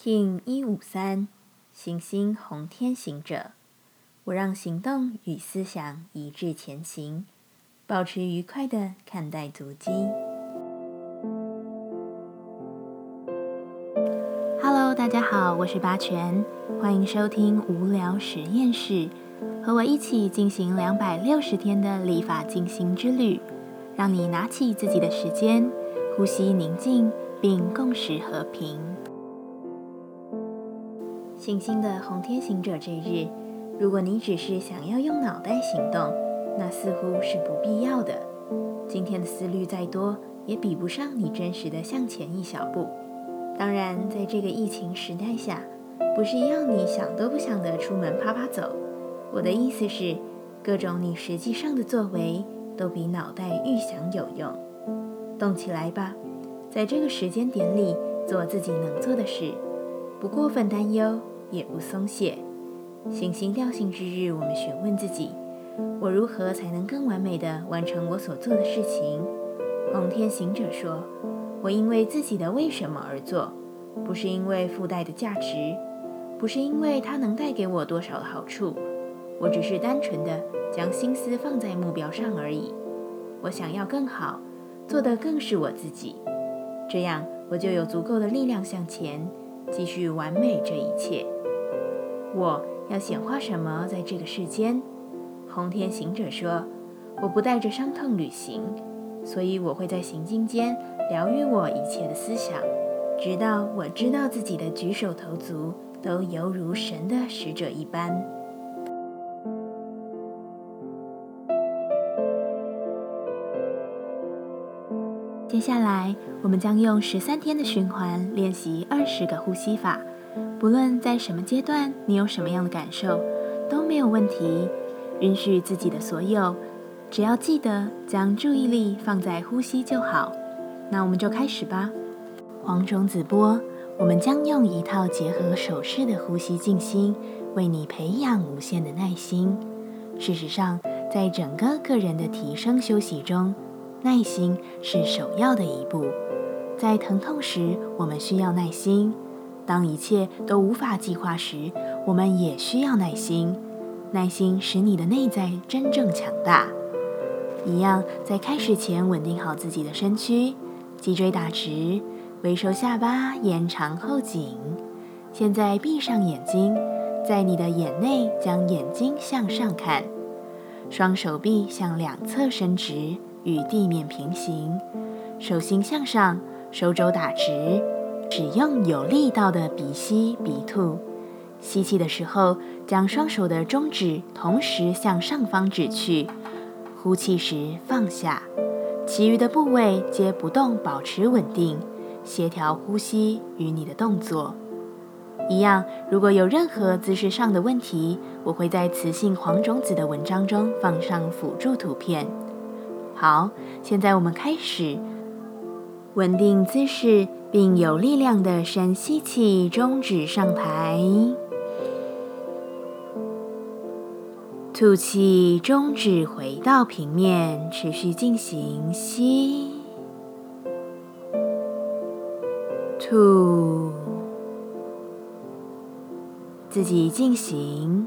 King 一五三，行星红天行者，我让行动与思想一致前行，保持愉快的看待足迹。Hello，大家好，我是八全，欢迎收听无聊实验室，和我一起进行两百六十天的立法进行之旅，让你拿起自己的时间，呼吸宁静。并共识和平。行星的红天行者这日，如果你只是想要用脑袋行动，那似乎是不必要的。今天的思虑再多，也比不上你真实的向前一小步。当然，在这个疫情时代下，不是要你想都不想的出门啪啪走。我的意思是，各种你实际上的作为，都比脑袋预想有用。动起来吧！在这个时间点里，做自己能做的事，不过分担忧，也不松懈。行星调性之日，我们询问自己：我如何才能更完美地完成我所做的事情？蒙天行者说：“我因为自己的为什么而做，不是因为附带的价值，不是因为它能带给我多少的好处，我只是单纯的将心思放在目标上而已。我想要更好，做的更是我自己。”这样，我就有足够的力量向前，继续完美这一切。我要显化什么在这个世间？红天行者说：“我不带着伤痛旅行，所以我会在行进间疗愈我一切的思想，直到我知道自己的举手投足都犹如神的使者一般。”接下来，我们将用十三天的循环练习二十个呼吸法。不论在什么阶段，你有什么样的感受，都没有问题。允许自己的所有，只要记得将注意力放在呼吸就好。那我们就开始吧。黄种子波，我们将用一套结合手势的呼吸静心，为你培养无限的耐心。事实上，在整个个人的提升休息中，耐心是首要的一步，在疼痛时，我们需要耐心；当一切都无法计划时，我们也需要耐心。耐心使你的内在真正强大。一样，在开始前稳定好自己的身躯，脊椎打直，微收下巴，延长后颈。现在闭上眼睛，在你的眼内将眼睛向上看，双手臂向两侧伸直。与地面平行，手心向上，手肘打直，使用有力道的鼻吸鼻吐。吸气的时候，将双手的中指同时向上方指去；呼气时放下，其余的部位皆不动，保持稳定，协调呼吸与你的动作。一样，如果有任何姿势上的问题，我会在雌性黄种子的文章中放上辅助图片。好，现在我们开始稳定姿势，并有力量的深吸气，中指上抬，吐气，中指回到平面，持续进行吸、吐，自己进行。